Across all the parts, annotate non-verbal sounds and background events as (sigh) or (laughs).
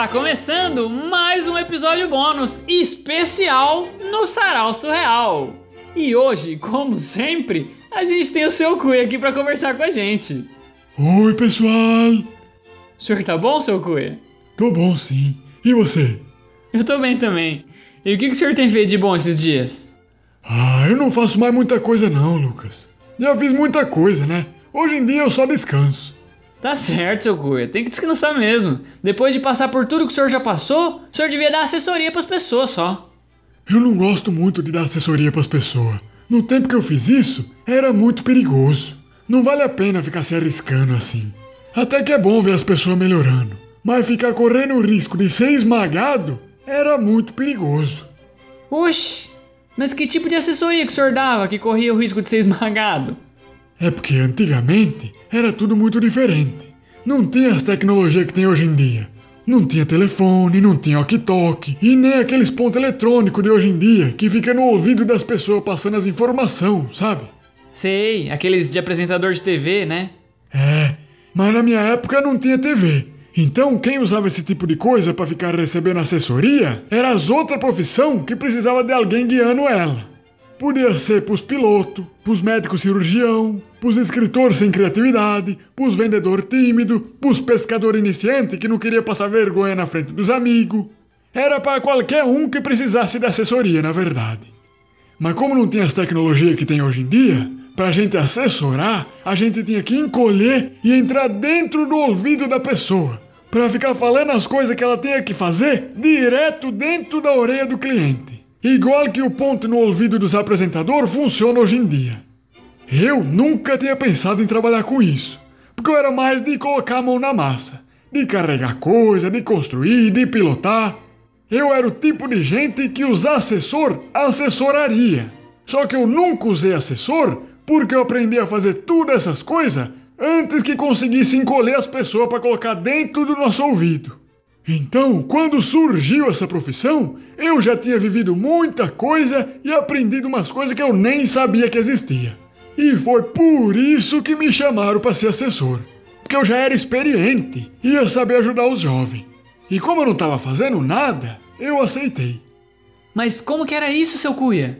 Está começando mais um episódio bônus especial no Sarau Surreal. E hoje, como sempre, a gente tem o seu Cui aqui para conversar com a gente. Oi, pessoal! O senhor tá bom, seu Cui? Tô bom sim. E você? Eu tô bem também. E o que, que o senhor tem feito de bom esses dias? Ah, eu não faço mais muita coisa não, Lucas. Já fiz muita coisa, né? Hoje em dia eu só descanso. Tá certo, seu Cuia. Tem que descansar mesmo. Depois de passar por tudo que o senhor já passou, o senhor devia dar assessoria pras pessoas só. Eu não gosto muito de dar assessoria pras pessoas. No tempo que eu fiz isso, era muito perigoso. Não vale a pena ficar se arriscando assim. Até que é bom ver as pessoas melhorando. Mas ficar correndo o risco de ser esmagado era muito perigoso. Oxi, mas que tipo de assessoria que o senhor dava que corria o risco de ser esmagado? É porque antigamente era tudo muito diferente. Não tinha as tecnologias que tem hoje em dia. Não tinha telefone, não tinha walkie-talkie e nem aqueles pontos eletrônicos de hoje em dia que fica no ouvido das pessoas passando as informações, sabe? Sei, aqueles de apresentador de TV, né? É, mas na minha época não tinha TV. Então, quem usava esse tipo de coisa para ficar recebendo assessoria era as outras profissão que precisava de alguém guiando ela. Podia ser pros pilotos, pros médicos cirurgião, pros escritores sem criatividade, pros vendedor tímido, pros pescador iniciante que não queria passar vergonha na frente dos amigos. Era para qualquer um que precisasse de assessoria, na verdade. Mas como não tinha as tecnologias que tem hoje em dia, pra gente assessorar, a gente tinha que encolher e entrar dentro do ouvido da pessoa, para ficar falando as coisas que ela tinha que fazer direto dentro da orelha do cliente. Igual que o ponto no ouvido dos apresentadores funciona hoje em dia. Eu nunca tinha pensado em trabalhar com isso, porque eu era mais de colocar a mão na massa, de carregar coisa, de construir, de pilotar. Eu era o tipo de gente que usar assessor assessoraria. Só que eu nunca usei assessor porque eu aprendi a fazer tudo essas coisas antes que conseguisse encolher as pessoas para colocar dentro do nosso ouvido. Então, quando surgiu essa profissão, eu já tinha vivido muita coisa e aprendido umas coisas que eu nem sabia que existia. E foi por isso que me chamaram para ser assessor. Porque eu já era experiente e ia saber ajudar os jovens. E como eu não estava fazendo nada, eu aceitei. Mas como que era isso, seu Cuia?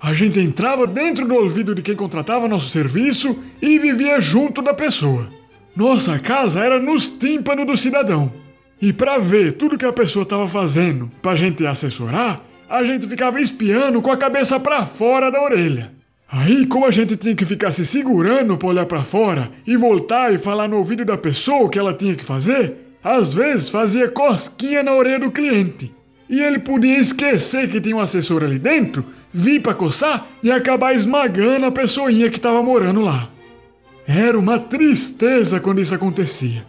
A gente entrava dentro do ouvido de quem contratava nosso serviço e vivia junto da pessoa. Nossa casa era nos tímpanos do cidadão. E para ver tudo que a pessoa estava fazendo para a gente assessorar, a gente ficava espiando com a cabeça para fora da orelha. Aí, como a gente tinha que ficar se segurando para olhar para fora e voltar e falar no ouvido da pessoa o que ela tinha que fazer, às vezes fazia cosquinha na orelha do cliente. E ele podia esquecer que tinha um assessor ali dentro, vir para coçar e acabar esmagando a pessoinha que estava morando lá. Era uma tristeza quando isso acontecia.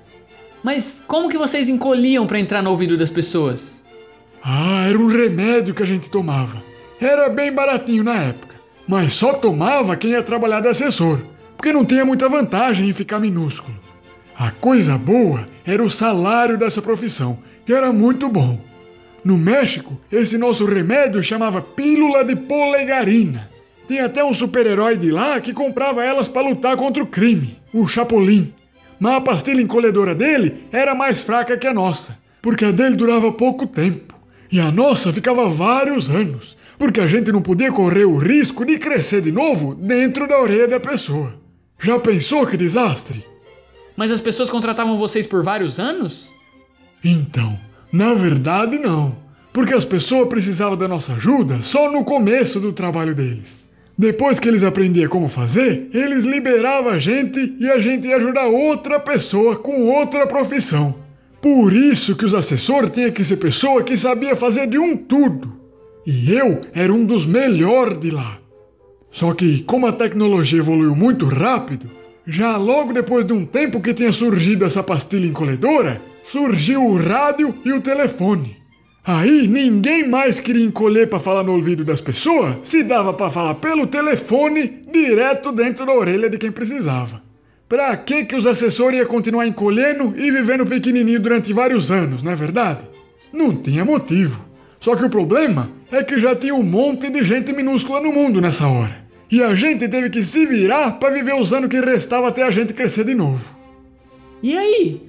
Mas como que vocês encolhiam para entrar no ouvido das pessoas? Ah, era um remédio que a gente tomava. Era bem baratinho na época, mas só tomava quem ia trabalhar de assessor, porque não tinha muita vantagem em ficar minúsculo. A coisa boa era o salário dessa profissão, que era muito bom. No México, esse nosso remédio chamava pílula de polegarina. Tem até um super-herói de lá que comprava elas para lutar contra o crime, o Chapolin mas a pastilha encolhedora dele era mais fraca que a nossa, porque a dele durava pouco tempo. E a nossa ficava vários anos, porque a gente não podia correr o risco de crescer de novo dentro da orelha da pessoa. Já pensou que desastre? Mas as pessoas contratavam vocês por vários anos? Então, na verdade não, porque as pessoas precisavam da nossa ajuda só no começo do trabalho deles. Depois que eles aprendiam como fazer, eles liberavam a gente e a gente ia ajudar outra pessoa com outra profissão. Por isso que os assessores tinham que ser pessoa que sabia fazer de um tudo. E eu era um dos melhores de lá. Só que, como a tecnologia evoluiu muito rápido, já logo depois de um tempo que tinha surgido essa pastilha encolhedora, surgiu o rádio e o telefone. Aí ninguém mais queria encolher para falar no ouvido das pessoas, se dava para falar pelo telefone direto dentro da orelha de quem precisava. Pra que que os assessores iam continuar encolhendo e vivendo pequenininho durante vários anos, não é verdade? Não tinha motivo. Só que o problema é que já tinha um monte de gente minúscula no mundo nessa hora. E a gente teve que se virar para viver os anos que restava até a gente crescer de novo. E aí?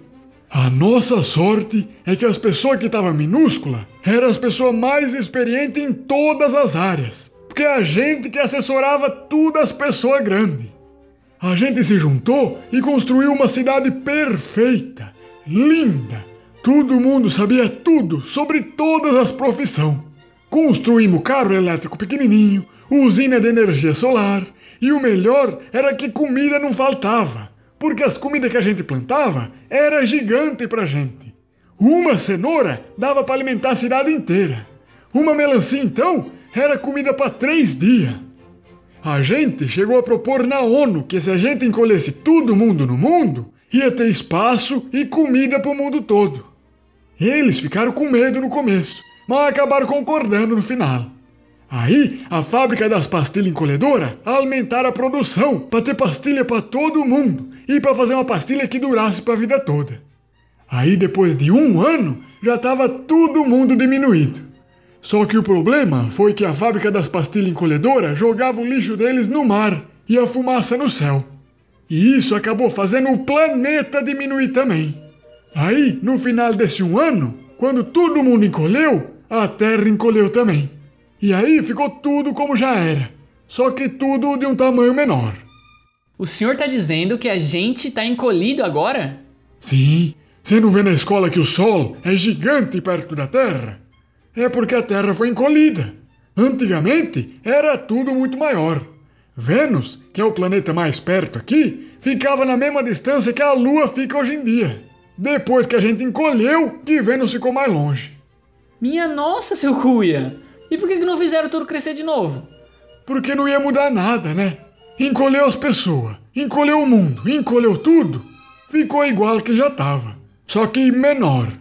A nossa sorte é que as pessoas que estavam minúscula eram as pessoas mais experientes em todas as áreas. Porque a gente que assessorava tudo as pessoas grandes. A gente se juntou e construiu uma cidade perfeita, linda. Todo mundo sabia tudo sobre todas as profissões. Construímos carro elétrico pequenininho, usina de energia solar, e o melhor era que comida não faltava, porque as comidas que a gente plantava era gigante pra gente. Uma cenoura dava para alimentar a cidade inteira. Uma melancia, então, era comida para três dias. A gente chegou a propor na ONU que se a gente encolhesse todo mundo no mundo, ia ter espaço e comida para o mundo todo. Eles ficaram com medo no começo, mas acabaram concordando no final. Aí, a fábrica das pastilhas encolhedoras aumentaram a produção para ter pastilha para todo mundo e para fazer uma pastilha que durasse para a vida toda. Aí, depois de um ano, já estava todo mundo diminuído. Só que o problema foi que a fábrica das pastilhas encolhedoras jogava o lixo deles no mar e a fumaça no céu. E isso acabou fazendo o planeta diminuir também. Aí, no final desse um ano, quando todo mundo encolheu, a Terra encolheu também. E aí ficou tudo como já era, só que tudo de um tamanho menor. O senhor tá dizendo que a gente tá encolhido agora? Sim, você não vê na escola que o Sol é gigante perto da Terra? É porque a Terra foi encolhida. Antigamente era tudo muito maior. Vênus, que é o planeta mais perto aqui, ficava na mesma distância que a Lua fica hoje em dia. Depois que a gente encolheu, que Vênus ficou mais longe. Minha nossa, seu cuia! E por que que não fizeram tudo crescer de novo? Porque não ia mudar nada, né? Encolheu as pessoas, encolheu o mundo, encolheu tudo. Ficou igual que já tava, só que menor.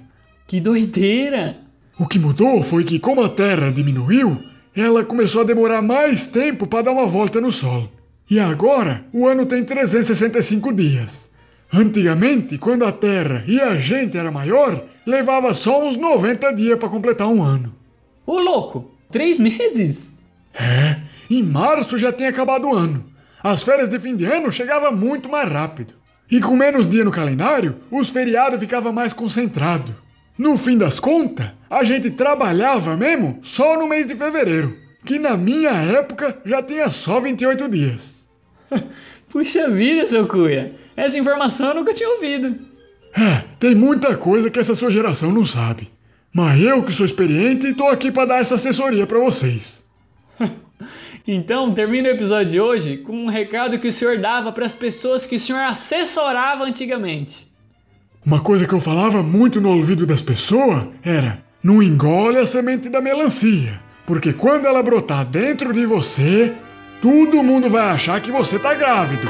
Que doideira! O que mudou foi que, como a Terra diminuiu, ela começou a demorar mais tempo para dar uma volta no Sol. E agora o ano tem 365 dias. Antigamente, quando a Terra e a gente era maior, levava só uns 90 dias para completar um ano. Ô louco, três meses? É, em março já tinha acabado o ano. As férias de fim de ano chegavam muito mais rápido. E com menos dia no calendário, os feriados ficavam mais concentrados. No fim das contas, a gente trabalhava mesmo só no mês de fevereiro, que na minha época já tinha só 28 dias. (laughs) Puxa vida, seu cuia! Essa informação eu nunca tinha ouvido. É, tem muita coisa que essa sua geração não sabe. Mas eu, que sou experiente, tô aqui para dar essa assessoria para vocês. (laughs) Então, termina o episódio de hoje com um recado que o senhor dava para as pessoas que o senhor assessorava antigamente. Uma coisa que eu falava muito no ouvido das pessoas era: não engole a semente da melancia, porque quando ela brotar dentro de você, todo mundo vai achar que você tá grávido.